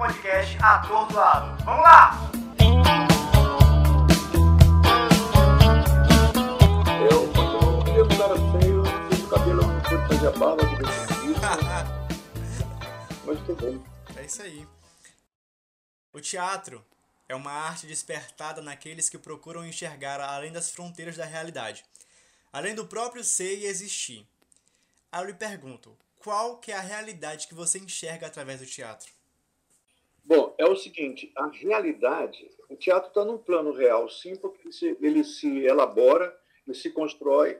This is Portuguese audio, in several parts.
podcast Atordoado. Vamos lá! Eu, quando eu um cara feio, fiz o cabelo, não pude fazer a barba, de vez em mas tudo bem. É isso aí. O teatro é uma arte despertada naqueles que procuram enxergar além das fronteiras da realidade, além do próprio ser e existir. Aí eu lhe pergunto, qual que é a realidade que você enxerga através do teatro? Bom, é o seguinte, a realidade, o teatro está num plano real, sim, porque ele se, ele se elabora, ele se constrói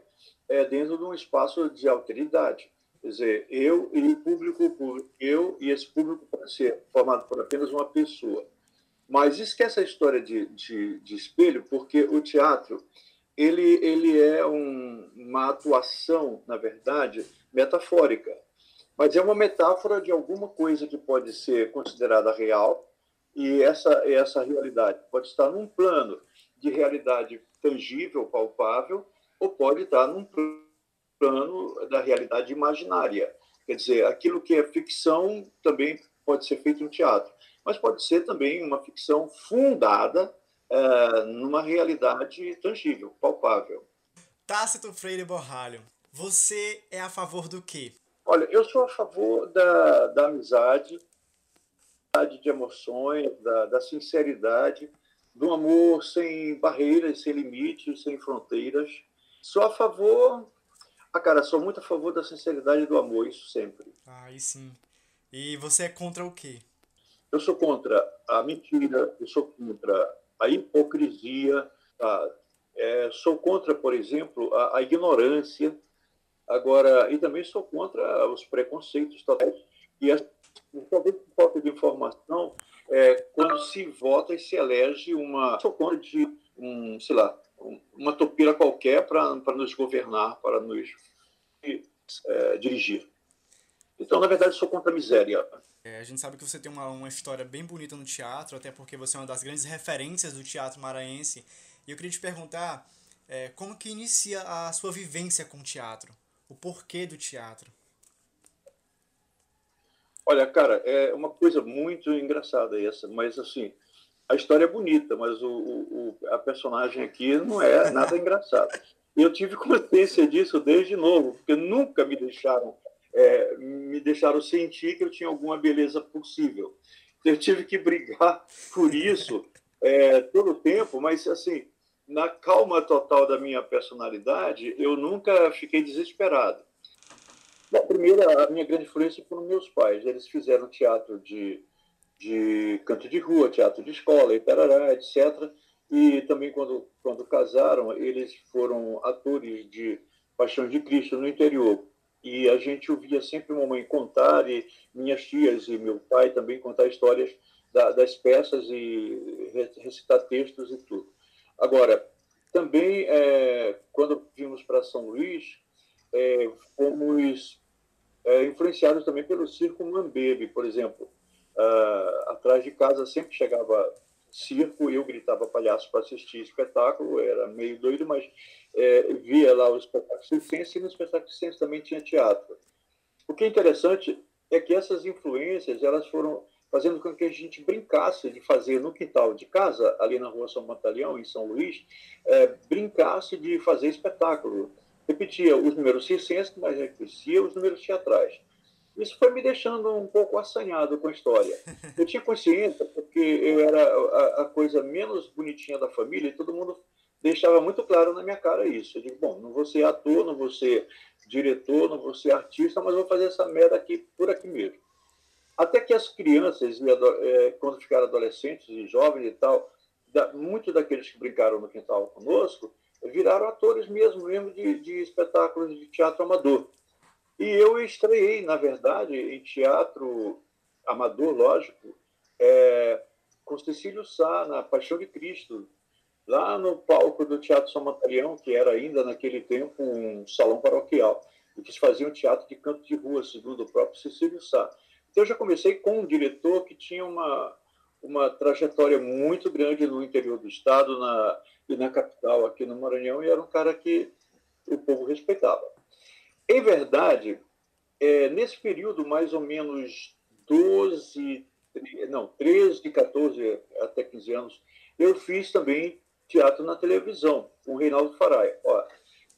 é, dentro de um espaço de alteridade. Quer dizer, eu e o público, eu e esse público pode ser formado por apenas uma pessoa. Mas esquece a história de, de, de espelho, porque o teatro ele, ele é um, uma atuação, na verdade, metafórica. Mas é uma metáfora de alguma coisa que pode ser considerada real, e essa, essa realidade pode estar num plano de realidade tangível, palpável, ou pode estar num plano da realidade imaginária. Quer dizer, aquilo que é ficção também pode ser feito no teatro mas pode ser também uma ficção fundada é, numa realidade tangível, palpável. Tácito Freire Borralho, você é a favor do quê? Olha, eu sou a favor da, da amizade, de emoções, da, da sinceridade, do amor sem barreiras, sem limites, sem fronteiras. Sou a favor, ah, cara, sou muito a favor da sinceridade e do amor, isso sempre. Ah, aí sim. E você é contra o quê? Eu sou contra a mentira, eu sou contra a hipocrisia, tá? é, sou contra, por exemplo, a, a, ignorância. Agora, e também sou contra os preconceitos totais e a, talvez por falta de informação, é, quando se vota e se elege uma. Sou contra de um, sei lá, uma topira qualquer para nos governar, para nos é, dirigir. Então, na verdade, sou contra a miséria. É, a gente sabe que você tem uma, uma história bem bonita no teatro, até porque você é uma das grandes referências do teatro maranhense. E eu queria te perguntar é, como que inicia a sua vivência com o teatro? O porquê do teatro? Olha, cara, é uma coisa muito engraçada essa, mas assim, a história é bonita, mas o, o a personagem aqui não é nada engraçado. Eu tive consciência disso desde novo, porque nunca me deixaram é, me deixaram sentir que eu tinha alguma beleza possível. Eu tive que brigar por isso é, todo o tempo, mas assim, na calma total da minha personalidade, eu nunca fiquei desesperado. Bom, primeiro, a minha grande influência foram meus pais. Eles fizeram teatro de, de canto de rua, teatro de escola, e tarará, etc. E também, quando, quando casaram, eles foram atores de Paixão de Cristo no interior e a gente ouvia sempre mamãe contar e minhas tias e meu pai também contar histórias da, das peças e recitar textos e tudo. Agora, também, é, quando vimos para São Luís, é, fomos é, influenciados também pelo circo Mambebe, por exemplo. Ah, atrás de casa sempre chegava circo, eu gritava palhaço para assistir espetáculo, era meio doido, mas é, via lá o espetáculo circense e no espetáculo circense também tinha teatro. O que é interessante é que essas influências elas foram fazendo com que a gente brincasse de fazer no quintal de casa, ali na rua São Batalhão, em São Luís, é, brincasse de fazer espetáculo. Repetia os números circenses, mas repetia os números teatrais. Isso foi me deixando um pouco assanhado com a história. Eu tinha consciência, porque eu era a, a coisa menos bonitinha da família, e todo mundo deixava muito claro na minha cara isso. Eu digo, bom, não vou ser ator, não vou ser diretor, não vou ser artista, mas vou fazer essa merda aqui por aqui mesmo. Até que as crianças, é, quando ficaram adolescentes e jovens e tal, muitos daqueles que brincaram no quintal conosco, viraram atores mesmo, mesmo de, de espetáculos de teatro amador. E eu estreiei, na verdade, em teatro amador, lógico, é, com Cecílio Sá, na Paixão de Cristo, lá no palco do Teatro São Mataleão, que era ainda naquele tempo um salão paroquial, e que se fazia um teatro de canto de rua, segundo o próprio Cecílio Sá. Então eu já comecei com um diretor que tinha uma, uma trajetória muito grande no interior do estado na, e na capital, aqui no Maranhão, e era um cara que o povo respeitava. Em verdade, é, nesse período, mais ou menos 12, não, 13, 14 até 15 anos, eu fiz também teatro na televisão, com o Reinaldo Farai. Ó,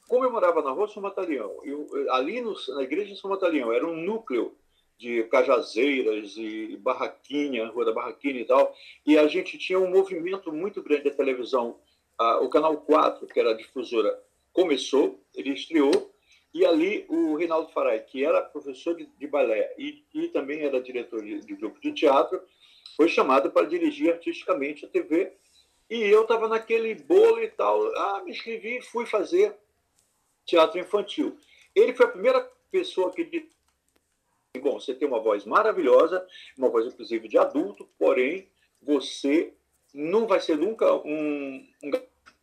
como eu morava na rua São Mataleão, eu, ali no, na igreja de São Mataleão, era um núcleo de cajazeiras e barraquinha, Rua da Barraquinha e tal, e a gente tinha um movimento muito grande da televisão. Ah, o Canal 4, que era a difusora, começou, ele estreou, e ali o Reinaldo Farai, que era professor de, de balé e, e, também era diretor de, de grupo de teatro, foi chamado para dirigir artisticamente a TV. E eu estava naquele bolo e tal. Ah, me inscrevi e fui fazer teatro infantil. Ele foi a primeira pessoa que Bom, você tem uma voz maravilhosa, uma voz inclusive de adulto, porém você não vai ser nunca um. um...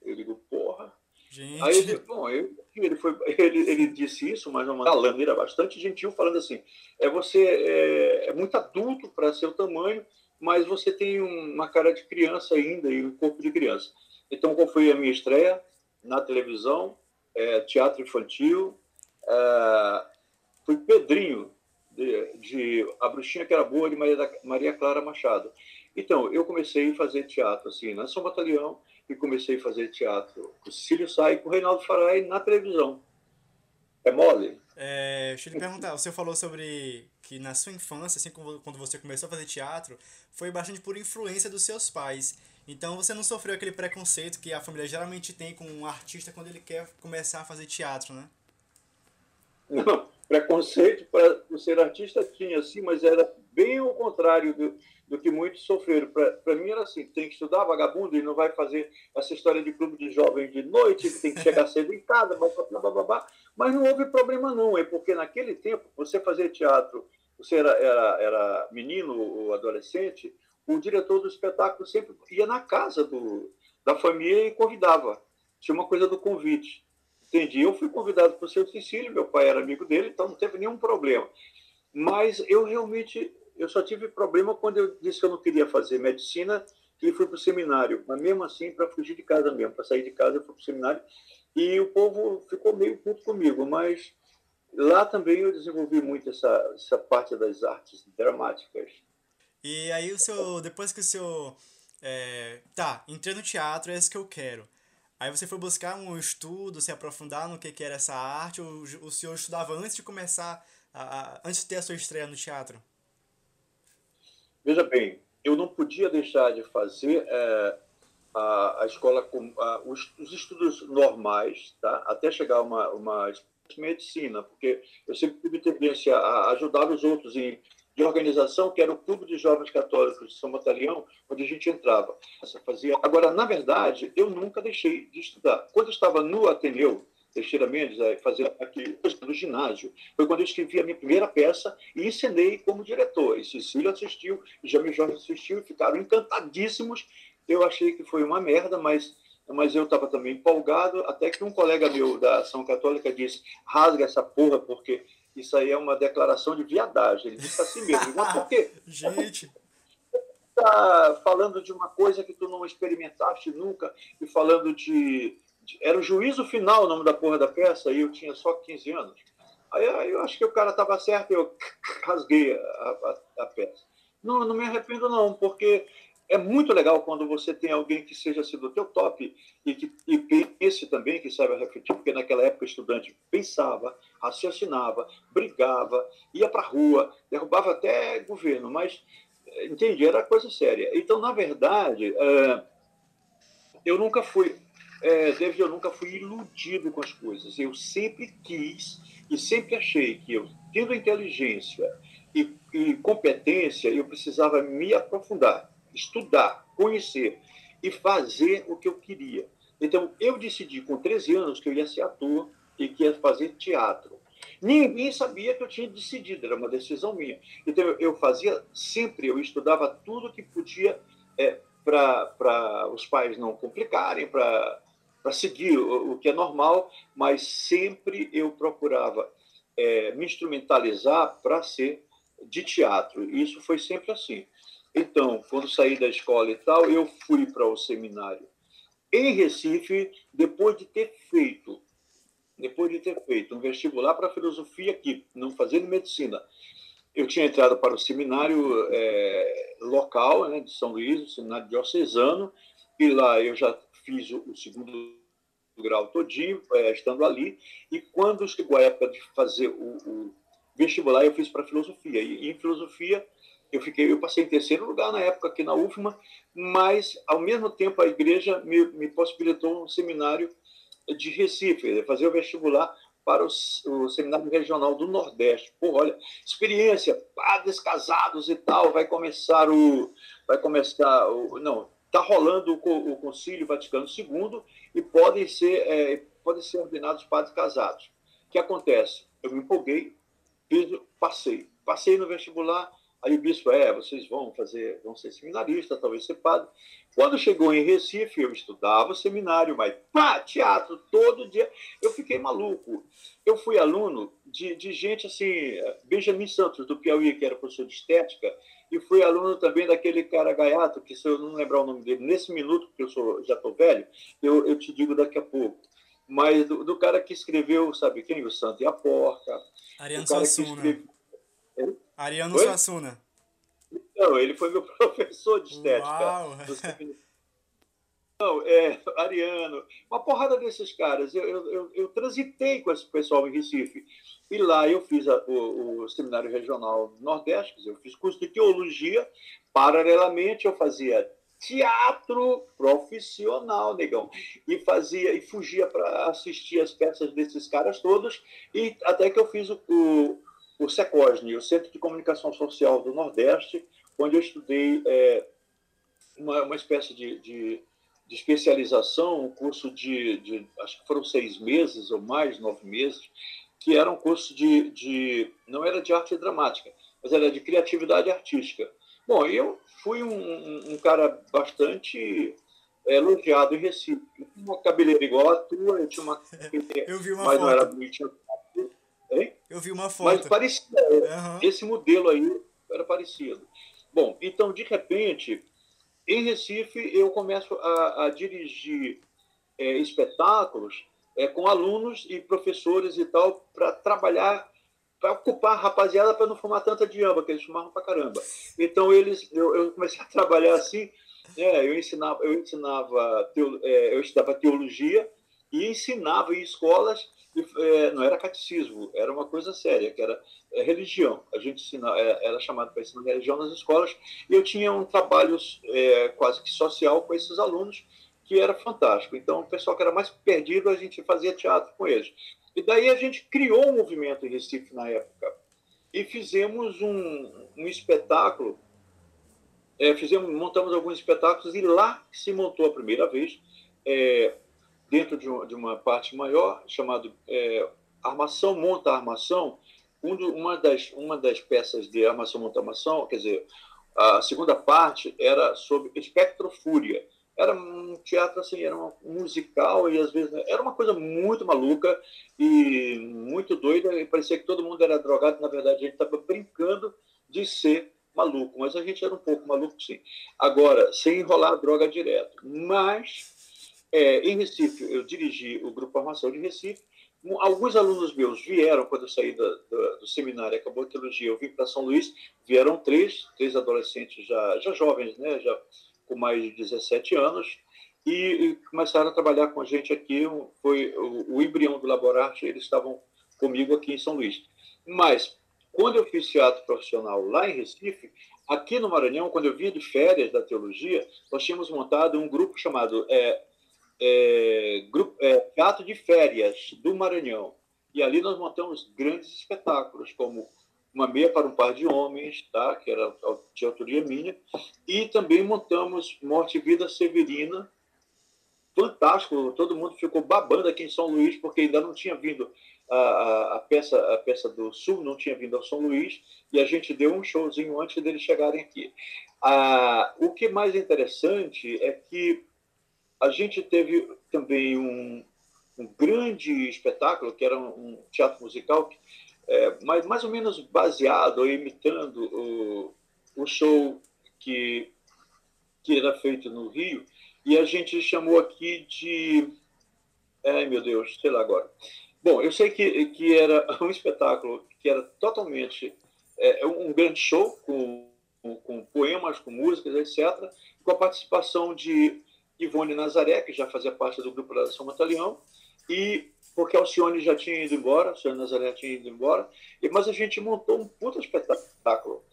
Eu digo, porra. Gente. Aí ele, bom, eu, ele, foi, ele, ele disse isso, mas uma maneira bastante gentil, falando assim: é você é, é muito adulto para seu tamanho, mas você tem uma cara de criança ainda e um corpo de criança. Então, qual foi a minha estreia na televisão? É, teatro infantil. É, fui Pedrinho, de, de, A Bruxinha que era boa, de Maria, Maria Clara Machado. Então, eu comecei a fazer teatro assim, na São Batalhão, e comecei a fazer teatro com o Cílio Sai e com o Reinaldo Farai na televisão. É mole? É, deixa eu te perguntar, você falou sobre que na sua infância, assim, quando você começou a fazer teatro, foi bastante por influência dos seus pais. Então você não sofreu aquele preconceito que a família geralmente tem com um artista quando ele quer começar a fazer teatro, né? Não, preconceito para ser artista tinha, sim, mas era bem o contrário do, do que muitos sofreram. Para mim era assim, tem que estudar vagabundo e não vai fazer essa história de clube de jovens de noite, tem que chegar cedo em casa, blá, blá, blá, blá, mas não houve problema não, é porque naquele tempo, você fazer teatro, você era, era, era menino ou adolescente, o diretor do espetáculo sempre ia na casa do, da família e convidava. Tinha uma coisa do convite. Entendi. Eu fui convidado para o seu Cecílio, meu pai era amigo dele, então não teve nenhum problema. Mas eu realmente eu só tive problema quando eu disse que eu não queria fazer medicina e fui para o seminário. Mas mesmo assim, para fugir de casa mesmo, para sair de casa, eu fui para o seminário. E o povo ficou meio puto comigo, mas lá também eu desenvolvi muito essa, essa parte das artes dramáticas. E aí o seu, depois que o seu, é, tá, entrei no teatro, é isso que eu quero. Aí você foi buscar um estudo, se aprofundar no que, que era essa arte, ou o senhor estudava antes de começar, a, a, antes de ter a sua estreia no teatro? Veja bem, eu não podia deixar de fazer é, a, a, escola com a, os, os, estudos normais, tá? até chegar a uma, uma medicina, porque eu sempre tive tendência a ajudar os outros em de organização, que era o Clube de Jovens Católicos de São Batalhão, onde a gente entrava. Fazia... Agora, na verdade, eu nunca deixei de estudar. Quando eu estava no Ateneu, Teixeira Mendes, é, fazer aqui no ginásio. Foi quando eu escrevi a minha primeira peça e ensinei como diretor. E Cecília assistiu, e Jamil Jorge assistiu e ficaram encantadíssimos. Eu achei que foi uma merda, mas, mas eu estava também empolgado, até que um colega meu da Ação Católica disse, rasga essa porra, porque isso aí é uma declaração de viadagem. Ele disse assim mesmo. Mas por quê? Gente está falando de uma coisa que tu não experimentaste nunca e falando de era o juízo final o nome da porra da peça e eu tinha só 15 anos. Aí, aí eu acho que o cara estava certo e eu rasguei a, a, a, peça. Não, não me arrependo não, porque é muito legal quando você tem alguém que seja assim do teu top e que e pense também, que saiba refletir, porque naquela época o estudante pensava, raciocinava, brigava, ia para a rua, derrubava até governo, mas, entendi, era coisa séria. Então, na verdade, uh, eu nunca fui é, David, eu nunca fui iludido com as coisas. Eu sempre quis e sempre achei que eu, tendo inteligência e, e competência, eu precisava me aprofundar, estudar, conhecer e fazer o que eu queria. Então, eu decidi com 13 anos que eu ia ser ator e que ia fazer teatro. Ninguém sabia que eu tinha decidido, era uma decisão minha. Então, eu fazia sempre, eu estudava tudo que podia é, para os pais não complicarem, para seguir o, o, que é normal, mas sempre eu procurava é, me instrumentalizar para ser de teatro. E isso foi sempre assim. Então, quando saí da escola e tal, eu fui para o seminário em Recife, depois de ter feito, depois de ter feito um vestibular para filosofia aqui, não fazendo medicina. eu tinha entrado para o seminário é, local né, de São Luís, o seminário diocesano, e lá eu já fiz o, o segundo grau todinho, é, estando ali, e quando chegou a época de fazer o, o vestibular, eu fiz para filosofia, e, em filosofia eu fiquei, eu passei em terceiro lugar na época aqui na UFMA, mas ao mesmo tempo a igreja me, me possibilitou um seminário de Recife, fazer o vestibular para o, o, Seminário Regional do Nordeste. Pô, olha, experiência, padres casados e tal, vai começar o. Vai começar o. Não, está rolando o, o Concílio Vaticano II e podem ser, é, podem ser ordenados padres casados. O que acontece? Eu me empolguei, fiz, passei. Passei no vestibular, Aí o bispo, é, vocês vão fazer, vão ser seminaristas, talvez ser padre. Quando chegou em Recife, eu estudava seminário, mas pá, teatro todo dia. Eu fiquei maluco. Eu fui aluno de, de gente assim, Benjamin Santos, do Piauí, que era professor de estética, e fui aluno também daquele cara gaiato, que se eu não lembrar o nome dele, nesse minuto, porque eu sou, já estou velho, eu, eu te digo daqui a pouco. Mas do, do, cara que escreveu, sabe quem? O Santo e a Porca. Ariano Suassuna. Ariano Oi? Suassuna. Não, ele foi meu professor de estética. Não, é, Ariano, uma porrada desses caras. Eu, eu, eu, transitei com esse pessoal em Recife. E lá eu fiz a, o, o, Seminário Regional Nordeste, eu fiz curso de teologia. Paralelamente, eu fazia teatro profissional, negão. E fazia e fugia para assistir as peças desses caras todos. E até que eu fiz o, o o SECOSNE, o Centro de Comunicação Social do Nordeste, onde eu estudei é, uma, uma espécie de, de, de, especialização, um curso de, de, acho que foram seis meses ou mais, nove meses, que era um curso de, de não era de arte dramática, mas era de criatividade artística. Bom, eu fui um, um cara bastante elogiado em Recife. Eu tinha uma cabeleira igual a tua, eu tinha uma. eu vi uma mas foto. não era bonitinha? Eu vi uma foto. Mas parecia. Uhum. Esse modelo aí era parecido. Bom, então, de repente, em Recife, eu começo a, a dirigir é, espetáculos é, com alunos e professores e tal, para trabalhar, para ocupar a rapaziada para não fumar tanta diamba, que eles fumavam para caramba. Então, eles, eu, eu comecei a trabalhar assim. É, eu ensinava, eu ensinava, é, eu estudava teologia e ensinava em escolas é, não era catecismo, era uma coisa séria, que era é, religião. A gente ensina, é, era chamado para ensinar religião nas escolas, e eu tinha um trabalho é, quase que social com esses alunos, que era fantástico. Então, o pessoal que era mais perdido, a gente fazia teatro com eles. E daí a gente criou um movimento em Recife na época, e fizemos um, um espetáculo, é, fizemos, montamos alguns espetáculos, e lá se montou a primeira vez dentro de, de uma parte maior, chamado é, Armação Monta Armação, um do, uma, das, uma das peças de Armação Monta Armação, quer dizer, a segunda parte era sobre espectrofúria. Era um teatro assim, era um musical e às vezes era uma coisa muito maluca e muito doida e parecia que todo mundo era drogado, na verdade a gente estava brincando de ser maluco, mas a gente era um pouco maluco sim. Agora, sem enrolar a droga direto. Mas é, em Recife, eu dirigi o Grupo Formação de Recife. Alguns alunos meus vieram, quando eu saí do, do, do seminário, acabou a teologia, eu vim para São Luís, vieram três, três adolescentes já, já jovens, né, já com mais de 17 anos, e, e começaram a trabalhar com a gente aqui. Foi o, o embrião do Laborarte, eles estavam comigo aqui em São Luís. Mas, quando eu fiz teatro profissional lá em Recife, aqui no Maranhão, quando eu vinha de férias da teologia, nós tínhamos montado um grupo chamado é, é, grupo, é, Teatro de Férias do Maranhão. E ali nós montamos grandes espetáculos, como Uma Meia para um Par de Homens, tá? que era de autoria minha, e também montamos Morte e Vida Severina, fantástico, todo mundo ficou babando aqui em São Luís, porque ainda não tinha vindo a, a, a, peça, a peça do Sul, não tinha vindo ao São Luís, e a gente deu um showzinho antes deles chegarem aqui. Ah, o que é mais interessante é que a gente teve também um, um grande espetáculo, que era um teatro musical, é, mais, mais ou menos baseado imitando o, o show que, que era feito no Rio, e a gente chamou aqui de. Ai, meu Deus, sei lá agora. Bom, eu sei que, que era um espetáculo que era totalmente é, um grande show com, com, poemas, com músicas, etc., com a participação de Ivone Nazaré, que já fazia parte do grupo da São Mataleão, e porque Alcione já tinha ido embora, Alcione Nazaré tinha ido embora, mas a gente montou um puta espetáculo.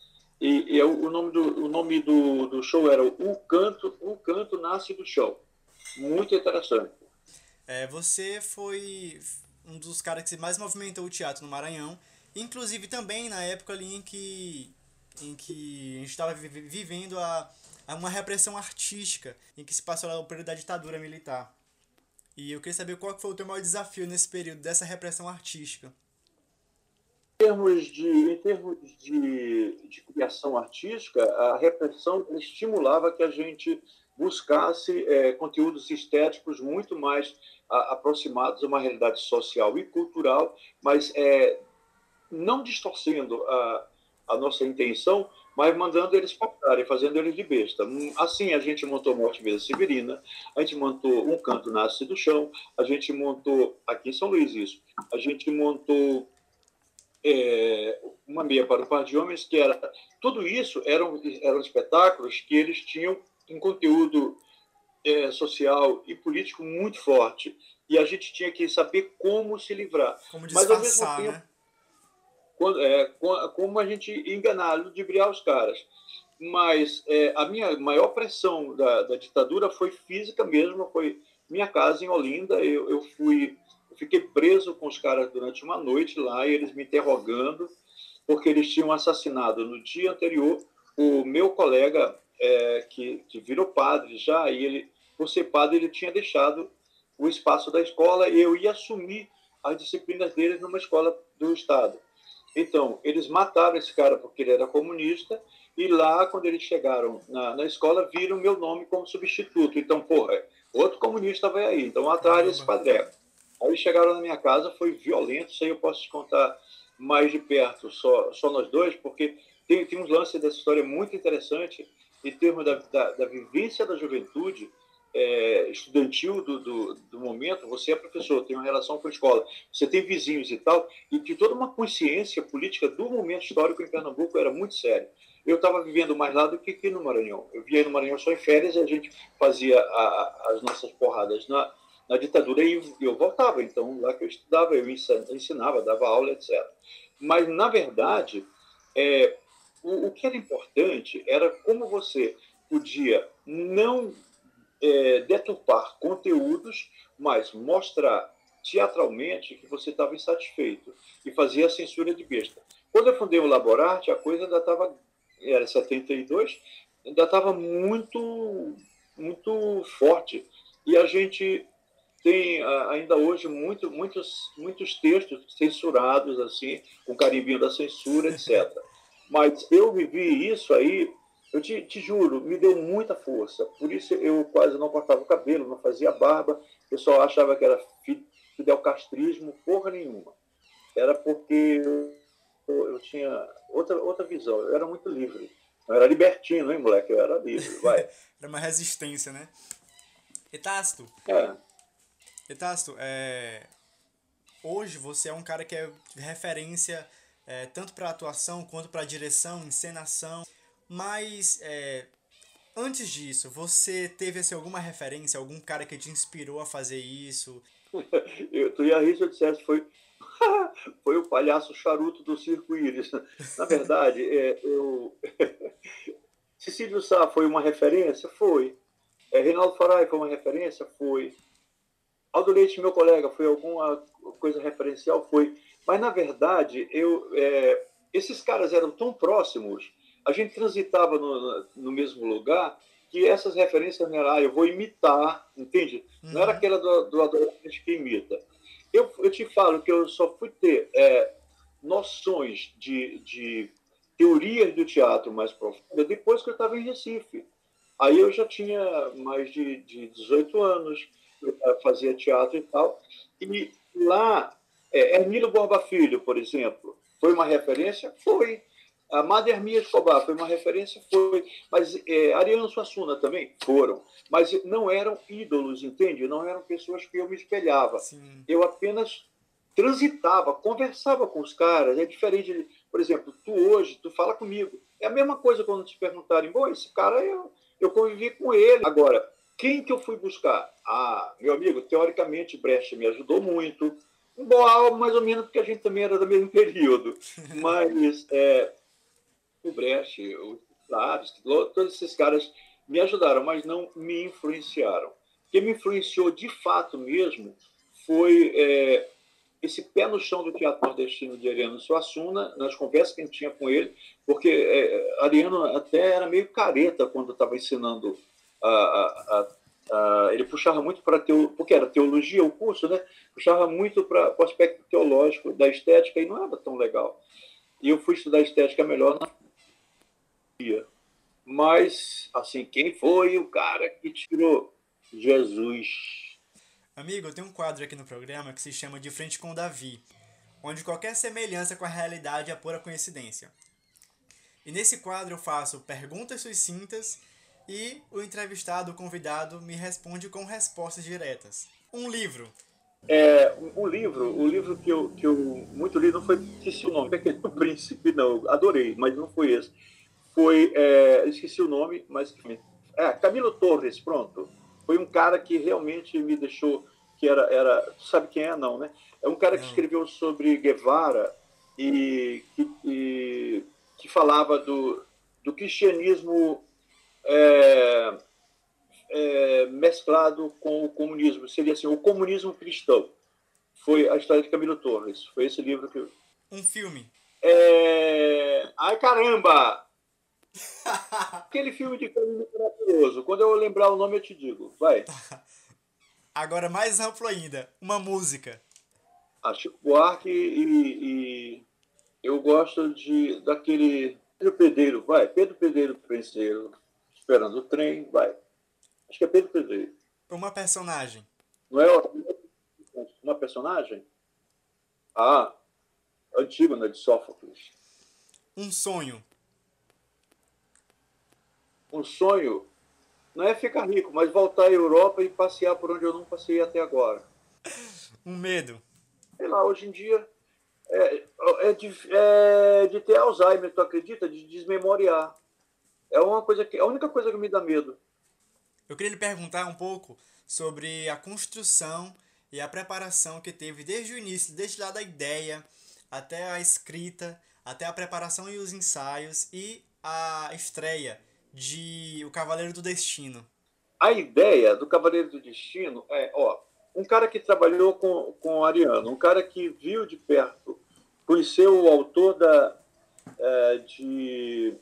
E, e o nome, do, o nome do, do show era O Canto, o Canto Nasce do Show. Muito interessante. É, você foi um dos caras que mais movimentou o teatro no Maranhão, inclusive também na época ali em que, em que a gente estava vivendo a, a uma repressão artística, em que se passou lá o período da ditadura militar. E eu queria saber qual foi o teu maior desafio nesse período dessa repressão artística. Em termos de, em termos de, de criação artística, a repressão estimulava que a gente buscasse é, conteúdos estéticos muito mais a, aproximados a uma realidade social e cultural, mas é, não distorcendo a, a nossa intenção, mas mandando eles passarem, fazendo eles de besta. Assim, a gente montou Morte Mesa Severina, a gente montou Um Canto Nasce do Chão, a gente montou, aqui em São Luís isso, a gente montou é, Uma Meia para o Par de Homens, que era... Tudo isso eram, eram espetáculos que eles tinham um conteúdo é, social e político muito forte. E a gente tinha que saber como se livrar. Como disfarçar, Mas, ao mesmo tempo, né? Quando, é, como a gente enganar, ludibriar os caras. Mas é, a minha maior pressão da, da, ditadura foi física mesmo, foi minha casa em Olinda. Eu, eu fui, eu fiquei preso com os caras durante uma noite lá, e eles me interrogando, porque eles tinham assassinado no dia anterior o meu colega é, que, que virou padre já, e ele, por ser padre, ele tinha deixado o espaço da escola e eu ia assumir as disciplinas deles numa escola do Estado. Então, eles mataram esse cara porque ele era comunista, e lá, quando eles chegaram na, na escola, viram meu nome como substituto. Então, porra, outro comunista vai aí, então atrás desse padre. Aí chegaram na minha casa, foi violento, isso aí eu posso te contar mais de perto, só, só nós dois, porque tem, tem uns lances dessa história muito interessante em termos da, da, da vivência da juventude, é, estudantil do, do, do, momento, você é professor, tem uma relação com a escola, você tem vizinhos e tal, e de toda uma consciência política do momento histórico em Pernambuco era muito sério. Eu estava vivendo mais lá do que aqui no Maranhão. Eu via no Maranhão só em férias e a gente fazia a, as nossas porradas na, na ditadura e eu voltava. Então, lá que eu estudava, eu ensinava, dava aula, etc. Mas, na verdade, é, o, o que era importante era como você podia não é, deturpar conteúdos, mas mostrar teatralmente que você estava insatisfeito e fazia a censura de besta. Quando eu fundei o Laborarte, a coisa ainda estava, era 72, ainda estava muito, muito forte. E a gente tem ainda hoje muito, muitos, muitos textos censurados, assim, com carimbinho da censura, etc. Mas eu vivi isso aí eu te, te, juro, me deu muita força. Por isso eu quase não cortava o cabelo, não fazia barba. O pessoal achava que era fidel castrismo, porra nenhuma. Era porque eu, eu tinha outra, outra visão. Eu era muito livre. Eu era libertino, hein, moleque? Eu era livre, vai. era uma resistência, né? Etácito. É. Etácito, é... hoje você é um cara que é referência é, tanto para atuação quanto para direção, encenação. Mas é, antes disso, você teve assim, alguma referência, algum cara que te inspirou a fazer isso? eu, tu ia rir se eu dissesse foi, foi o palhaço charuto do Circo Íris. Na verdade, é, eu... Cecílio Sá foi uma referência? Foi. É, Reinaldo Farai foi uma referência? Foi. Aldo Leite, meu colega, foi alguma coisa referencial? Foi. Mas, na verdade, eu, é, esses caras eram tão próximos a gente transitava no, no mesmo lugar que essas referências não eram, ah, eu vou imitar, entende? Uhum. Não era uhum. aquela do, do adolescente que imita. Eu, eu te falo que eu só fui ter é, noções de, de teorias do teatro mais profundas depois que eu estava em Recife. Aí eu já tinha mais de, de 18 anos, eu fazia teatro e tal. E lá, é, Hermílio Borba Filho, por exemplo, foi uma referência? Foi. A Madre Mia Escobar foi uma referência, foi. Mas é, Ariano Suassuna também foram. Mas não eram ídolos, entende? Não eram pessoas que eu me espelhava. Sim. Eu apenas transitava, conversava com os caras. É diferente, de, Por exemplo, tu hoje, tu fala comigo. É a mesma coisa quando te perguntarem, bom, esse cara, eu, eu convivi com ele. Agora, quem que eu fui buscar? Ah, meu amigo, teoricamente, Brecht me ajudou muito. Embora, mais ou menos, porque a gente também era do mesmo período. Mas é, o Brecht, o Lares, todos esses caras me ajudaram, mas não me influenciaram. Quem me influenciou de fato mesmo foi é, esse pé no chão do teatro nordestino de Ariano Suassuna, nas conversas que a gente tinha com ele, porque é, Ariano até era meio careta quando estava ensinando a, a, a, ele puxava muito para teo, porque era teologia o curso, né? Puxava muito para o aspecto teológico da estética e não era tão legal. E eu fui estudar estética melhor na dia. Mas assim, quem foi o cara que tirou Jesus? Amigo, eu tenho um quadro aqui no programa que se chama De Frente com Davi, onde qualquer semelhança com a realidade é pura coincidência. E nesse quadro eu faço perguntas sucintas e o entrevistado, o convidado, me responde com respostas diretas. Um livro. É, um livro, o livro que eu, que eu muito li não foi esqueci o nome, Pequeno Príncipe, não, adorei, mas não foi esse. Foi, é, esqueci o nome, mas é Camilo Torres, pronto. Foi um cara que realmente me deixou que era era sabe quem é? Não né? É um cara que escreveu sobre Guevara e que, e, que falava do, do cristianismo é, é, mesclado com o comunismo. Seria assim o comunismo cristão. Foi a história de Camilo Torres. Foi esse livro que um filme. É... ai caramba Aquele filme de caminho maravilhoso. Quando eu lembrar o nome, eu te digo. Vai. Agora, mais amplo ainda, uma música. A Chico Buarque e, e eu gosto de daquele Pedro Pedreiro, vai. Pedro Pedreiro Prenseiro, esperando o trem, vai. Acho que é Pedro Pedreiro. Uma personagem. Não é uma personagem? Ah, Antígona de Sófocles. Um sonho um sonho não é ficar rico, mas voltar à Europa e passear por onde eu não passei até agora. Um medo. Sei lá, hoje em dia é, é, de, é de ter Alzheimer, tu acredita? De desmemoriar. É uma coisa que, a única coisa que me dá medo. Eu queria lhe perguntar um pouco sobre a construção e a preparação que teve desde o início, desde lá da ideia até a escrita, até a preparação e os ensaios e a estreia de O Cavaleiro do Destino? A ideia do Cavaleiro do Destino é, ó, um cara que trabalhou com, com Ariano, um cara que viu de perto, conheceu o autor da, é, de,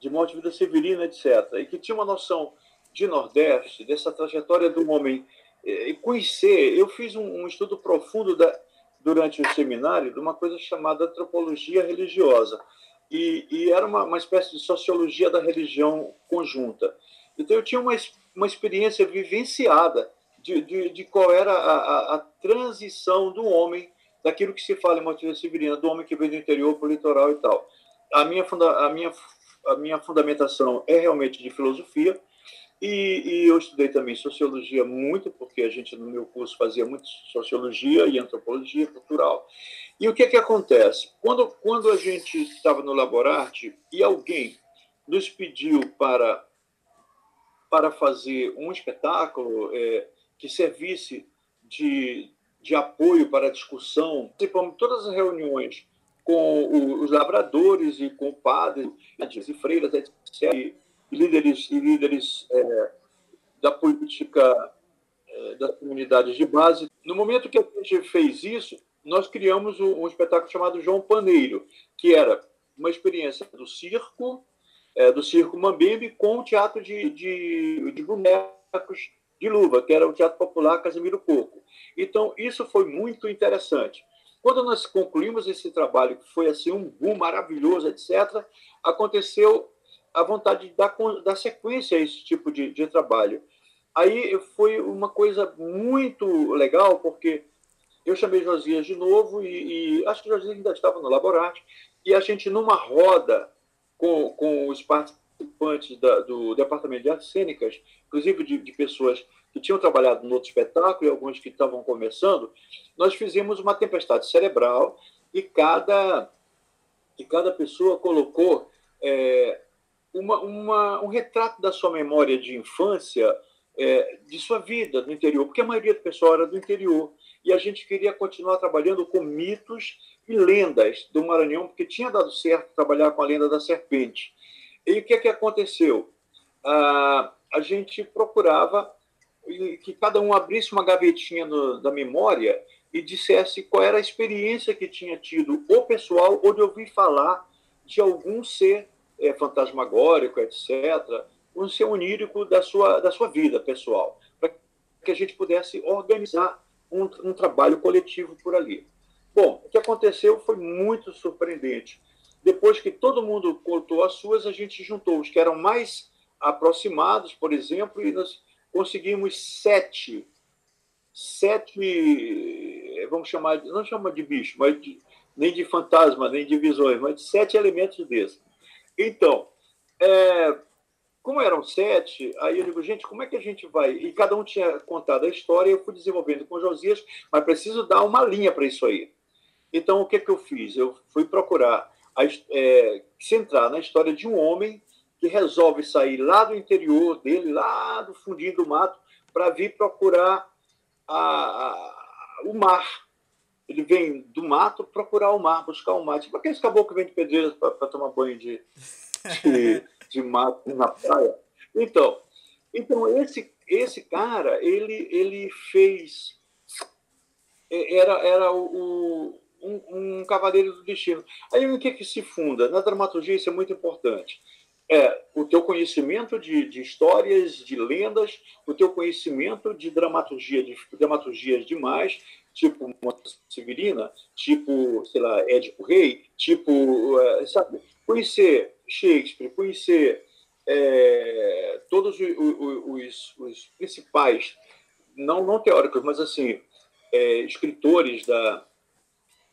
de Morte, Vida Severina, etc., e que tinha uma noção de Nordeste, dessa trajetória do homem, e conhecer. Eu fiz um, um estudo profundo da, durante o seminário de uma coisa chamada antropologia religiosa e, e era uma, uma espécie de sociologia da religião conjunta. Então eu tinha uma, uma experiência vivenciada de, de, de qual era a, a, a, transição do homem daquilo que se fala em motivação severina, do homem que veio do interior para o litoral e tal. A minha, funda, a minha, a minha fundamentação é realmente de filosofia, e, e, eu estudei também sociologia muito, porque a gente no meu curso fazia muito sociologia e antropologia cultural. E o que, que acontece? Quando, quando a gente estava no Laborarte e alguém nos pediu para, para fazer um espetáculo é, que servisse de, de apoio para a discussão, de todas as reuniões com os lavradores e com padres e freiras, etc., e líderes, e líderes é, da política é, das comunidades de base. No momento que a gente fez isso, nós criamos um, um espetáculo chamado João Paneiro, que era uma experiência do circo, é, do circo Mambembe, com o teatro de, de, de bonecos de luva, que era o Teatro Popular Casimiro Coco. Então, isso foi muito interessante. Quando nós concluímos esse trabalho, que foi assim um boom maravilhoso, etc., aconteceu a vontade de dar, dar sequência a esse tipo de, de trabalho. Aí foi uma coisa muito legal, porque eu chamei Josias de novo e, e acho que Josias ainda estava no laboratório e a gente numa roda com, com os participantes da, do departamento de artes cênicas, inclusive de, de, pessoas que tinham trabalhado no outro espetáculo e alguns que estavam começando, nós fizemos uma tempestade cerebral e cada que cada pessoa colocou é, uma, uma, um retrato da sua memória de infância, é, de sua vida no interior, porque a maioria do pessoal era do interior. E a gente queria continuar trabalhando com mitos e lendas do Maranhão, porque tinha dado certo trabalhar com a lenda da serpente. E o que, é que aconteceu? Ah, a gente procurava que cada um abrisse uma gavetinha no, da memória e dissesse qual era a experiência que tinha tido o pessoal ou de ouvir falar de algum ser é, fantasmagórico, etc., um ser onírico da sua, da sua vida pessoal, para que a gente pudesse organizar um, um trabalho coletivo por ali. Bom, o que aconteceu foi muito surpreendente. Depois que todo mundo contou as suas, a gente juntou os que eram mais aproximados, por exemplo, e nós conseguimos sete, sete, vamos chamar, não chama de bicho, mas de, nem de fantasma, nem de visões, mas de sete elementos desses. Então, é, como eram sete, aí eu digo, gente, como é que a gente vai? E cada um tinha contado a história, eu fui desenvolvendo com Josias, mas preciso dar uma linha para isso aí. Então, o que, que eu fiz? Eu fui procurar a, é, centrar na história de um homem que resolve sair lá do interior dele, lá do fundinho do mato, para vir procurar a, a, o mar. Ele vem do mato procurar o mar, buscar o mar. Tipo aqueles caboclos que vêm de pedreiras para tomar banho de, de, de mato na praia. Então, então esse, esse cara, ele, ele fez. É, era, era o, um, um cavaleiro do destino. Aí o que, que se funda? Na dramaturgia isso é muito importante. É o teu conhecimento de, de histórias, de lendas, o teu conhecimento de dramaturgia, de dramaturgias demais, tipo Severina, tipo, sei lá, Édipo Rei, tipo, é, sabe, conhecer Shakespeare, conhecer é, todos os, os, os, principais, não, não teóricos, mas assim, é, escritores da,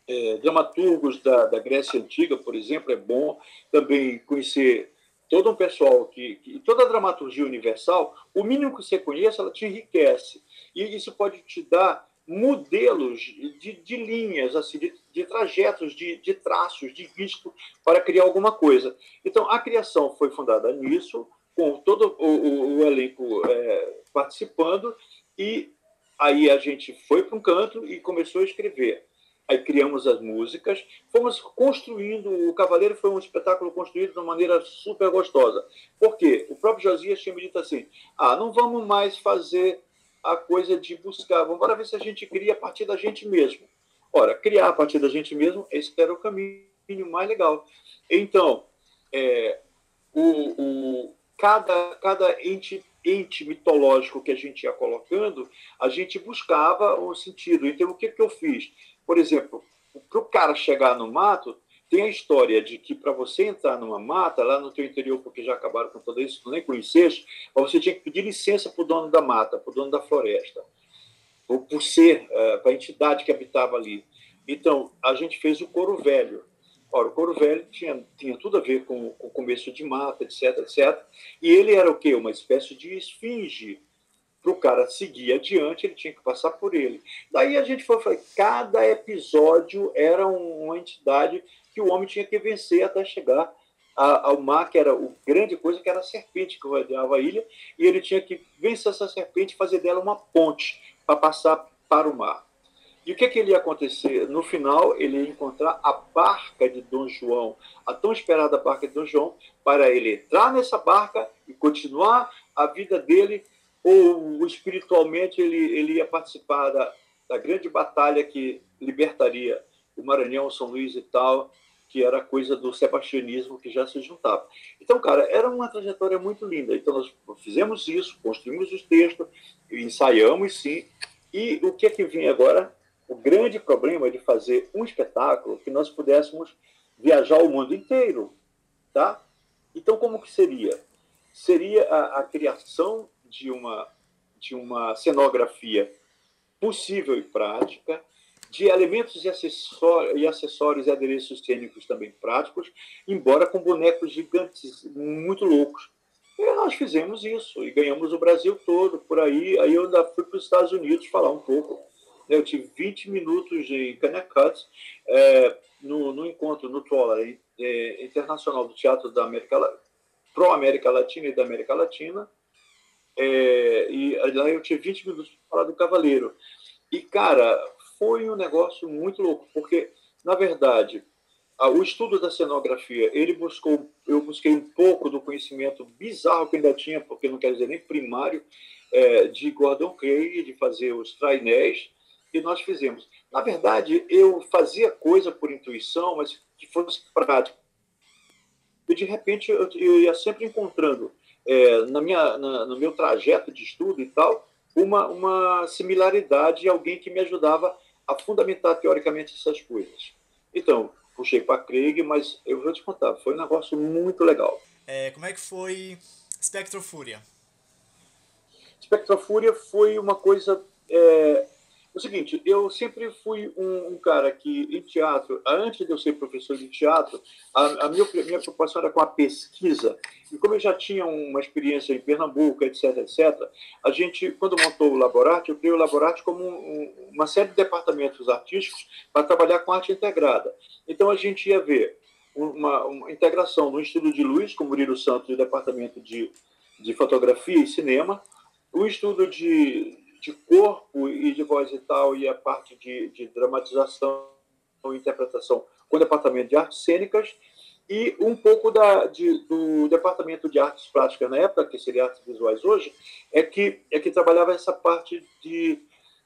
é, dramaturgos da, da Grécia Antiga, por exemplo, é bom também conhecer todo um pessoal que, que, toda a dramaturgia universal, o mínimo que você conhece, ela te enriquece. E isso pode te dar modelos de, de linhas, assim, de, de trajetos, de, de, traços, de risco para criar alguma coisa. Então, a criação foi fundada nisso, com todo o, o, o elenco é, participando, e aí a gente foi para um canto e começou a escrever aí criamos as músicas, fomos construindo, o Cavaleiro foi um espetáculo construído de uma maneira super gostosa. Por quê? O próprio Josias tinha me dito assim, ah, não vamos mais fazer a coisa de buscar, vamos ver se a gente cria a partir da gente mesmo. Ora, criar a partir da gente mesmo, esse era o caminho mais legal. Então, é, o, o, cada, cada ente, ente mitológico que a gente ia colocando, a gente buscava um sentido. Então, o que, que eu fiz? Por exemplo, para o cara chegar no mato, tem a história de que para você entrar numa mata, lá no teu interior, porque já acabaram com tudo isso, nem conheceste, você tinha que pedir licença para o dono da mata, para o dono da floresta, ou por ser, uh, para a entidade que habitava ali. Então, a gente fez o coro velho. Ora, o coro velho tinha, tinha tudo a ver com, com o começo de mata, etc, etc. E ele era o quê? Uma espécie de esfinge para o cara seguir adiante, ele tinha que passar por ele. Daí a gente foi, foi cada episódio era uma entidade que o homem tinha que vencer até chegar ao mar, que era o grande coisa, que era a serpente que rodeava a ilha, e ele tinha que vencer essa serpente e fazer dela uma ponte para passar para o mar. E o que, que ele ia acontecer? No final, ele ia encontrar a barca de Dom João, a tão esperada barca de Dom João, para ele entrar nessa barca e continuar a vida dele ou espiritualmente ele, ele ia participar da, da grande batalha que libertaria o Maranhão, São Luís e tal, que era coisa do sebastianismo que já se juntava. Então, cara, era uma trajetória muito linda. Então, nós fizemos isso, construímos os textos, ensaiamos sim. E o que é que vem agora? O grande problema de fazer um espetáculo que nós pudéssemos viajar o mundo inteiro, tá? Então, como que seria? Seria a, a criação de uma, de uma cenografia possível e prática, de elementos e acessórios, e acessórios e adereços cênicos também práticos, embora com bonecos gigantes muito loucos. E nós fizemos isso e ganhamos o Brasil todo por aí. Aí eu ainda fui para os Estados Unidos falar um pouco. Eu tive 20 minutos em Connecticut, é, no, no encontro no Tola é, Internacional do Teatro da América Pro América Latina e da América Latina. É, e lá eu tive 20 minutos para falar do Cavaleiro. E, cara, foi um negócio muito louco, porque, na verdade, o estudo da cenografia, ele buscou, eu busquei um pouco do conhecimento bizarro que ainda tinha, porque não quer dizer nem primário, é, de Gordon Craig, de fazer os trainéis, e nós fizemos. Na verdade, eu fazia coisa por intuição, mas que fosse prático. E, de repente, eu, eu ia sempre encontrando, é, na minha, na, no meu trajeto de estudo e tal, uma, uma similaridade alguém que me ajudava a fundamentar teoricamente essas coisas. Então, puxei para Craig, mas eu vou te contar, foi um negócio muito legal. É, como é que foi Spectrofúria? Spectrofúria foi uma coisa é, o seguinte, eu sempre fui um, um, cara que, em teatro, antes de eu ser professor de teatro, a, a minha, minha preocupação era com a pesquisa. E como eu já tinha uma experiência em Pernambuco, etc., etc., a gente, quando montou o Laborate, eu criei o Laborate como um, uma série de departamentos artísticos para trabalhar com arte integrada. Então, a gente ia ver uma, uma integração do estudo de luz, com Murilo Santos, e o departamento de, de fotografia e cinema, o estudo de de corpo e de voz e tal, e a parte de, de dramatização e interpretação com o departamento de artes cênicas, e um pouco da, de, do departamento de artes plásticas na época, que seria artes visuais hoje, é que, é que trabalhava essa parte de,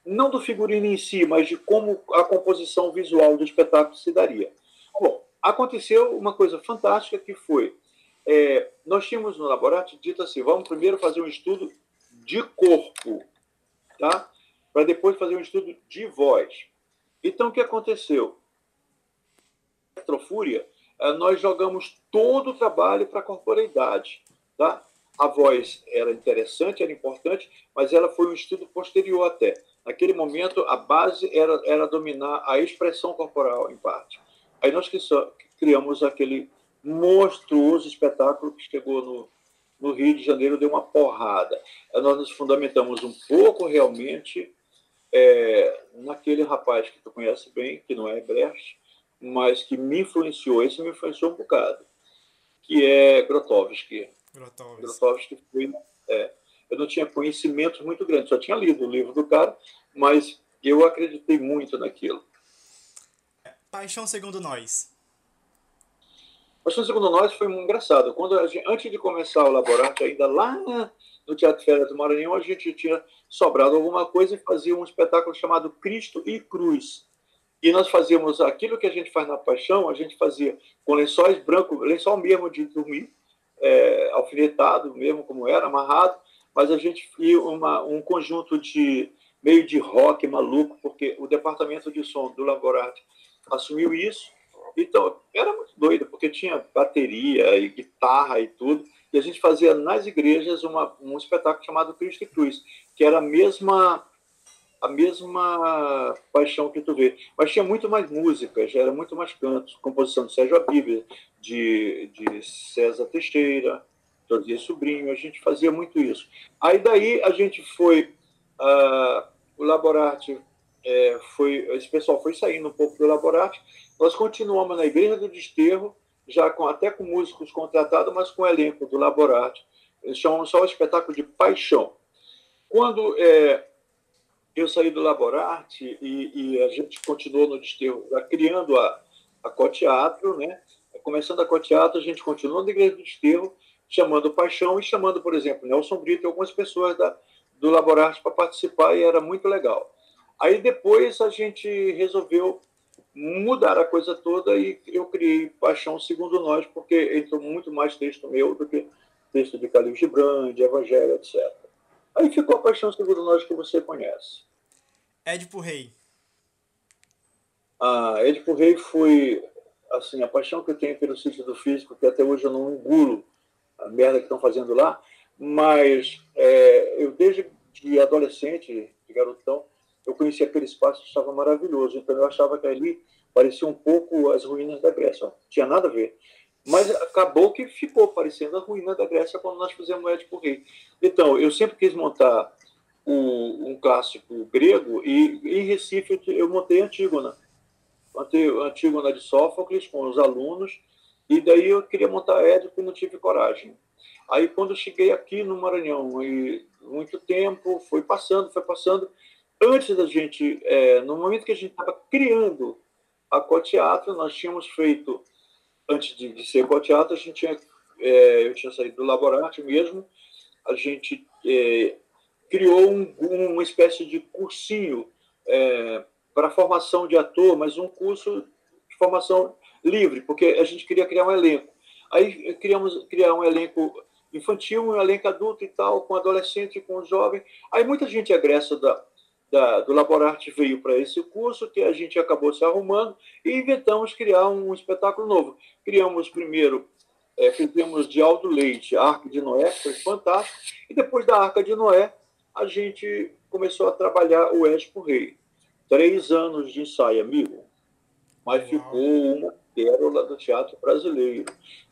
não do figurino em si, mas de como a composição visual do espetáculo se daria. Bom, aconteceu uma coisa fantástica que foi, é, nós tínhamos no laboratório dito assim, vamos primeiro fazer um estudo de corpo, tá? para depois fazer um estudo de voz. Então, o que aconteceu? Electrofúria, eh, nós jogamos todo o trabalho para a corporeidade. Tá? A voz era interessante, era importante, mas ela foi um estudo posterior até. Naquele momento, a base era, era dominar a expressão corporal, em parte. Aí nós criamos aquele monstruoso espetáculo que chegou no, no Rio de Janeiro deu uma porrada. Nós nos fundamentamos um pouco realmente é, naquele rapaz que tu conhece bem, que não é Brecht, mas que me influenciou, esse me influenciou um bocado, que é Grotowski. Grotowski. Grotowski foi, é, eu não tinha conhecimentos muito grandes, só tinha lido o livro do cara, mas eu acreditei muito naquilo. Paixão segundo nós. Paixão Segundo Nós foi muito engraçado. Quando gente, antes de começar o laboratório, ainda lá no Teatro Férias do Maranhão, a gente tinha sobrado alguma coisa e fazia um espetáculo chamado Cristo e Cruz. E nós fazíamos aquilo que a gente faz na Paixão, a gente fazia com lençóis brancos, lençol mesmo de dormir, é, alfinetado mesmo como era, amarrado, mas a gente ia uma, um conjunto de meio de rock maluco, porque o departamento de som do laboratório assumiu isso então, era muito doido, porque tinha bateria e guitarra e tudo. E a gente fazia nas igrejas uma, um espetáculo chamado Cristo e Cruz, que era a mesma a mesma paixão que tu vê. Mas tinha muito mais músicas, era muito mais cantos, composição de Sérgio Abíbia, de, de César Teixeira, Josias Sobrinho, a gente fazia muito isso. Aí daí a gente foi, uh, o laboratório é, foi, esse pessoal foi saindo um pouco do laboratório nós continuamos na Igreja do Desterro, já com, até com músicos contratados, mas com o elenco do laboratório. Eles chamam só o espetáculo de Paixão. Quando é, eu saí do laboratório e, e, a gente continuou no Desterro, criando a, a Coteatro, né? começando a Coteatro, a gente continuou na Igreja do Desterro, chamando Paixão e chamando, por exemplo, Nelson Brito e algumas pessoas da, do laboratório para participar, e era muito legal. Aí depois a gente resolveu mudar a coisa toda e eu criei Paixão Segundo Nós, porque entrou muito mais texto meu do que texto de Calil Gibran, de Evangelho, etc. Aí ficou a Paixão Segundo Nós que você conhece. Édipo Rei. Ah, Édipo Rei foi assim, a paixão que eu tenho pelo sítio do físico, que até hoje eu não engulo a merda que estão fazendo lá, mas é, eu desde de adolescente, de garotão, eu conheci aquele espaço estava maravilhoso. Então eu achava que ali parecia um pouco as ruínas da Grécia. Não tinha nada a ver. Mas acabou que ficou parecendo a ruína da Grécia quando nós fizemos o Édipo Rei. Então, eu sempre quis montar um, um clássico grego e em Recife eu montei Antígona. Antígona de Sófocles com os alunos, e daí eu queria montar Édipo e não tive coragem. Aí quando eu cheguei aqui no Maranhão, e muito tempo, foi passando, foi passando, antes da gente, é, no momento que a gente estava criando a Coteatro, nós tínhamos feito, antes de, de ser Coteatro, a gente tinha, é, eu tinha saído do laboratório mesmo, a gente é, criou um, uma espécie de cursinho é, para formação de ator, mas um curso de formação livre, porque a gente queria criar um elenco. Aí criamos criar um elenco infantil, um elenco adulto e tal, com adolescente, com jovem. Aí muita gente egressa da, da, do Laborarte veio para esse curso, que a gente acabou se arrumando e inventamos criar um espetáculo novo. Criamos primeiro, é, fizemos de Aldo Leite, a Arca de Noé, que foi fantástico, e depois da Arca de Noé, a gente começou a trabalhar o Édipo Rei. Três anos de ensaio, amigo, mas ficou uma pérola do teatro brasileiro.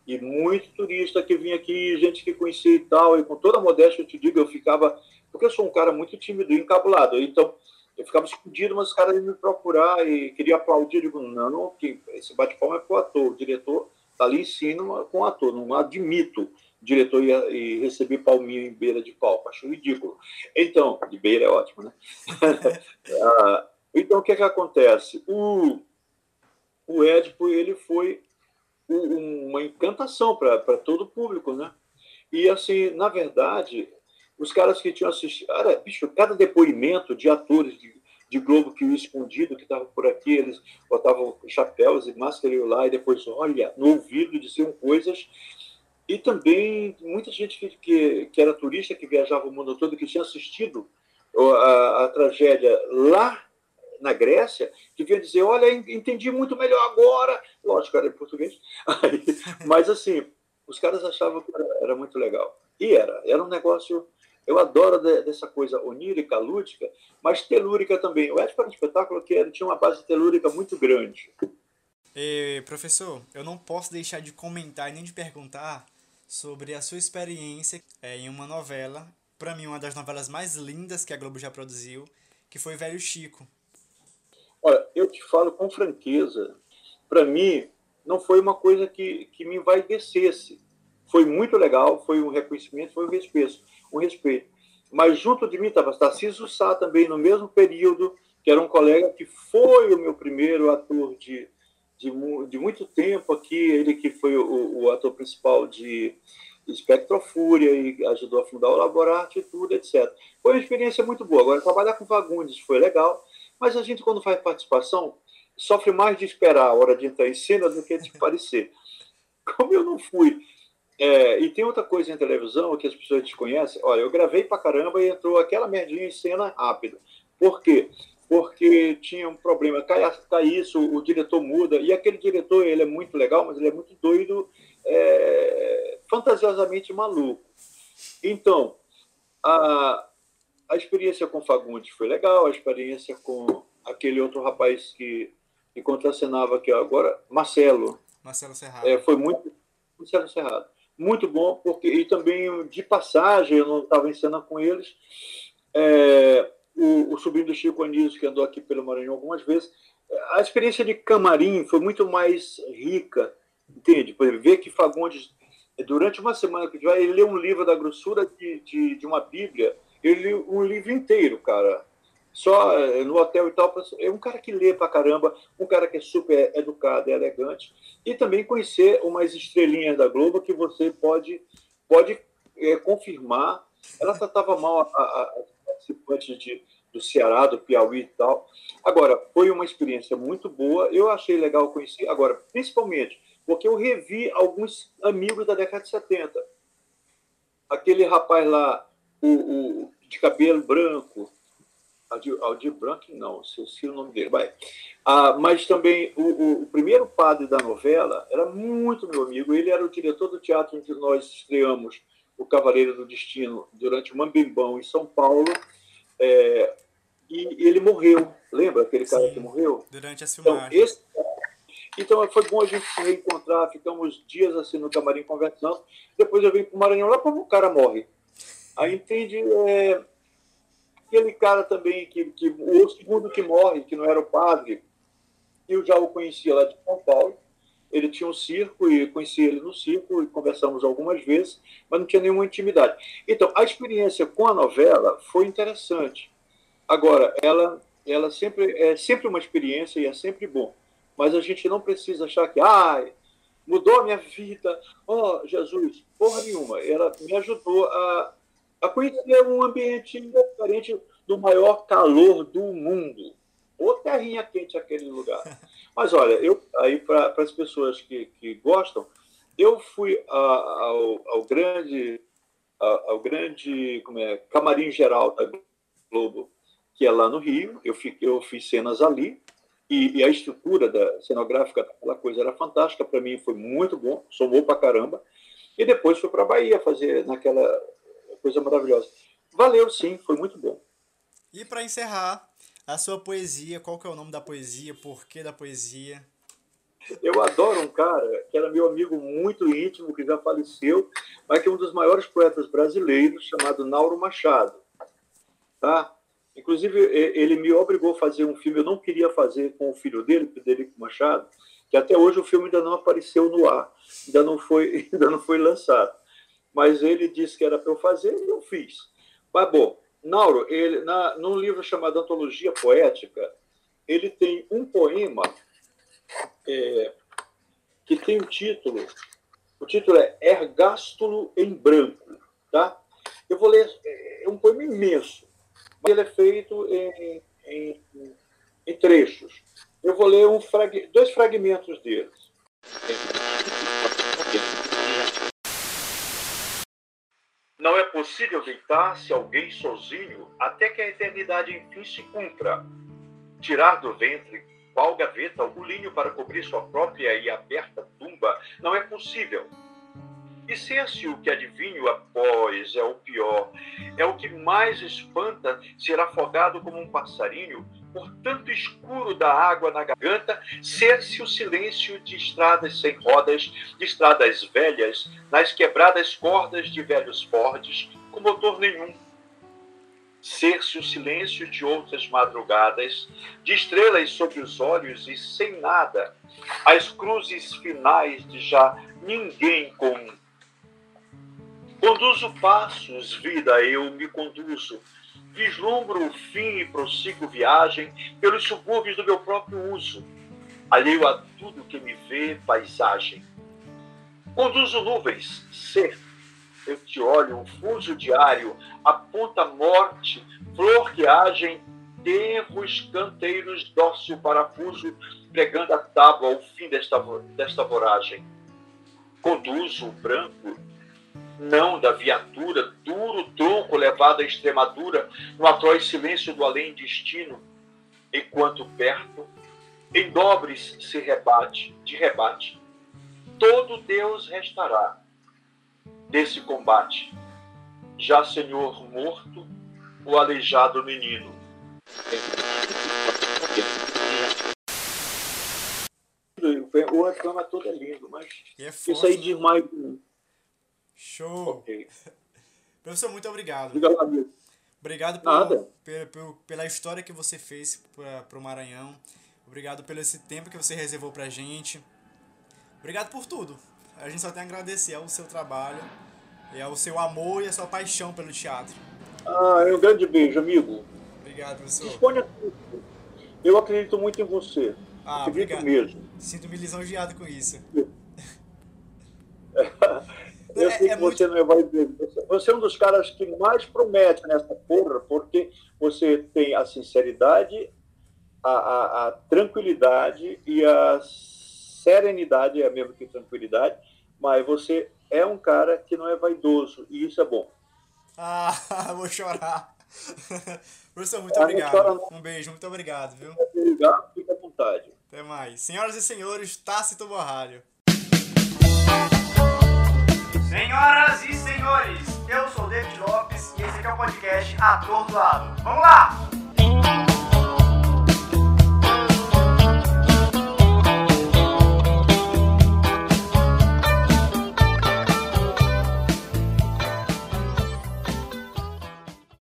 E muito turista que vinha aqui, gente que conhecia e tal, e com toda a modéstia eu te digo, eu ficava, porque eu sou um cara muito tímido e encabulado, então eu ficava escondido, mas os caras iam me procurar e queria aplaudir, eu digo, não, não esse bate-palma é para o ator, o diretor está ali em cima com o ator, não admito o diretor ia, ia receber palminha em beira de palco, acho ridículo. Então, de beira é ótimo, né? Ah, então, o que, é que acontece? O, o Édipo ele foi uma encantação para todo o público, né? E assim, na verdade, os caras que tinham assistido, cara, bicho, cada depoimento de atores de, de Globo que o escondido, que estavam por aqui, eles botavam chapéus e máscara lá e depois, olha, no ouvido diziam coisas. E também muita gente que, que, que era turista, que viajava o mundo todo, que tinha assistido a, a tragédia lá na Grécia, que vinha dizer, olha, entendi muito melhor agora. Lógico, era em português. Aí, mas, assim, os caras achavam que era, muito legal. E era. Era um negócio... Eu adoro de, dessa coisa onírica, lúdica, mas telúrica também. O Édipo era um espetáculo que tinha uma base telúrica muito grande. E, professor, eu não posso deixar de comentar nem de perguntar sobre a sua experiência é, em uma novela, para mim uma das novelas mais lindas que a Globo já produziu, que foi Velho Chico. Olha, eu te falo com franqueza, para mim não foi uma coisa que, que me envaidecesse. Foi muito legal, foi um reconhecimento, foi um respeito, um respeito. Mas junto de mim estava Tarcísio Sá também, no mesmo período, que era um colega que foi o meu primeiro ator de, de, de muito tempo aqui, ele que foi o, o ator principal de Espectrofúria e ajudou a fundar o Laborarte e tudo, etc. Foi uma experiência muito boa. Agora, trabalhar com Fagundes foi legal, mas a gente, quando faz participação, sofre mais de esperar a hora de entrar em cena do que de parecer. Como eu não fui. É, e tem outra coisa em televisão que as pessoas desconhecem. Olha, eu gravei pra caramba e entrou aquela merdinha em cena rápida. Por quê? Porque tinha um problema. Cai, cai isso, o diretor muda. E aquele diretor, ele é muito legal, mas ele é muito doido, é, fantasiosamente maluco. Então, a, a experiência com Fagundes foi legal, a experiência com aquele outro rapaz que, que contracenava aqui agora, Marcelo. Marcelo Serrado. É, foi muito. Marcelo Serrado. Muito bom, porque e também de passagem, eu não estava em cena com eles. É, o, o sobrinho do Chico Anísio, que andou aqui pelo Maranhão algumas vezes, a experiência de camarim foi muito mais rica, entende? Por ver que Fagundes, durante uma semana que ele leu um livro da grossura de, de, de uma Bíblia, ele um livro inteiro, cara. Só eh, no hotel e tal. É um cara que lê pra caramba, um cara que é super educado e elegante. E também conhecer umas estrelinhas da Globo que você pode, pode é, confirmar. Ela tratava mal as participantes de, do Ceará, do Piauí e tal. Agora, foi uma experiência muito boa. Eu achei legal conhecer. Agora, principalmente, porque eu revi alguns amigos da década de 70. Aquele rapaz lá, o, o, de cabelo branco, Aldir, Branco, não, esqueci o nome dele, vai. Ah, mas também o, o, primeiro padre da novela era muito meu amigo, ele era o diretor do teatro em que nós estreamos o Cavaleiro do Destino durante o Mambimbão em São Paulo, é, e ele morreu, lembra aquele cara Sim, que morreu? Durante a então, filmagem. Então, esse, então foi bom a gente se reencontrar, ficamos dias assim no camarim conversando, depois eu vim para o Maranhão, lá como o cara morre. Aí entende é, aquele cara também, que, que o segundo que morre, que não era o padre, eu já o conhecia lá de São Paulo. Ele tinha um circo e conheci ele no circo e conversamos algumas vezes, mas não tinha nenhuma intimidade. Então, a experiência com a novela foi interessante. Agora, ela, ela sempre é sempre uma experiência e é sempre bom. Mas a gente não precisa achar que, ah, mudou a minha vida, oh, Jesus, porra nenhuma. Ela me ajudou a, a conhecer um ambiente diferente do maior calor do mundo. Ou terrinha quente aquele lugar. Mas olha, eu aí para as pessoas que, que gostam, eu fui a, ao, ao, grande ao grande como é, camarim geral da Globo, que é lá no Rio. Eu, fiquei, eu fiz cenas ali e, e, a estrutura da cenográfica daquela coisa era fantástica. Para mim foi muito bom, somou para caramba. E depois fui para a Bahia fazer naquela coisa maravilhosa. Valeu, sim, foi muito bom. E para encerrar, a sua poesia, qual que é o nome da poesia, por que da poesia? Eu adoro um cara que era meu amigo muito íntimo, que já faleceu, mas que é um dos maiores poetas brasileiros, chamado Nauro Machado. Tá? Inclusive, ele me obrigou a fazer um filme, eu não queria fazer com o filho dele, Federico Machado, que até hoje o filme ainda não apareceu no ar, ainda não foi, ainda não foi lançado. Mas ele disse que era para eu fazer e eu fiz. Mas, bom, Nauro, ele, na, num livro chamado Antologia Poética, ele tem um poema é, que tem o um título, o título é Ergástulo em Branco, tá? Eu vou ler, é um poema imenso, mas ele é feito em, em, em trechos. Eu vou ler um frag, dois fragmentos deles. Não é possível deitar-se alguém sozinho até que a eternidade enfim se cumpra. Tirar do ventre, qual gaveta, o linho para cobrir sua própria e aberta tumba não é possível. E ser-se o que adivinho após é o pior, é o que mais espanta ser afogado como um passarinho por tanto escuro da água na garganta, ser-se o silêncio de estradas sem rodas, de estradas velhas, nas quebradas cordas de velhos Fordes, com motor nenhum. Ser-se o silêncio de outras madrugadas, de estrelas sobre os olhos e sem nada, as cruzes finais de já ninguém comum. Conduzo passos, vida, eu me conduzo, vislumbro o fim e prossigo viagem pelos subúrbios do meu próprio uso, alheio a tudo que me vê paisagem. Conduzo nuvens, ser, eu te olho, um fuso diário, aponta morte, flor que agem, tenros canteiros, o parafuso, pregando a tábua ao fim desta, desta voragem. Conduzo o branco, não da viatura, duro tronco levado à extremadura, no atroz silêncio do além-destino, enquanto perto, em dobres se rebate, de rebate, todo Deus restará desse combate. Já Senhor morto, o aleijado menino. O refrão todo é lindo, mas é isso aí diz mais Show! Okay. Professor, muito obrigado. Obrigado, amigo. Obrigado por, pela, pela história que você fez para o Maranhão. Obrigado pelo esse tempo que você reservou para a gente. Obrigado por tudo. A gente só tem a agradecer ao seu trabalho, e ao seu amor e a sua paixão pelo teatro. Ah, é um grande beijo, amigo. Obrigado, professor. Disponha Eu acredito muito em você. Ah, acredito obrigado. mesmo. Sinto-me lisonjeado com isso. Eu é, sei é que você muito... não vai ver. Você é um dos caras que mais promete nessa porra, porque você tem a sinceridade, a, a, a tranquilidade e a serenidade, é mesmo que tranquilidade, mas você é um cara que não é vaidoso, e isso é bom. Ah, vou chorar. Professor, muito ah, obrigado. Um beijo, muito obrigado, viu? Obrigado, fica à vontade. Até mais. Senhoras e senhores, Tácito Borralho. Senhoras e senhores, eu sou David Lopes e esse aqui é o podcast Atordoado. Vamos lá!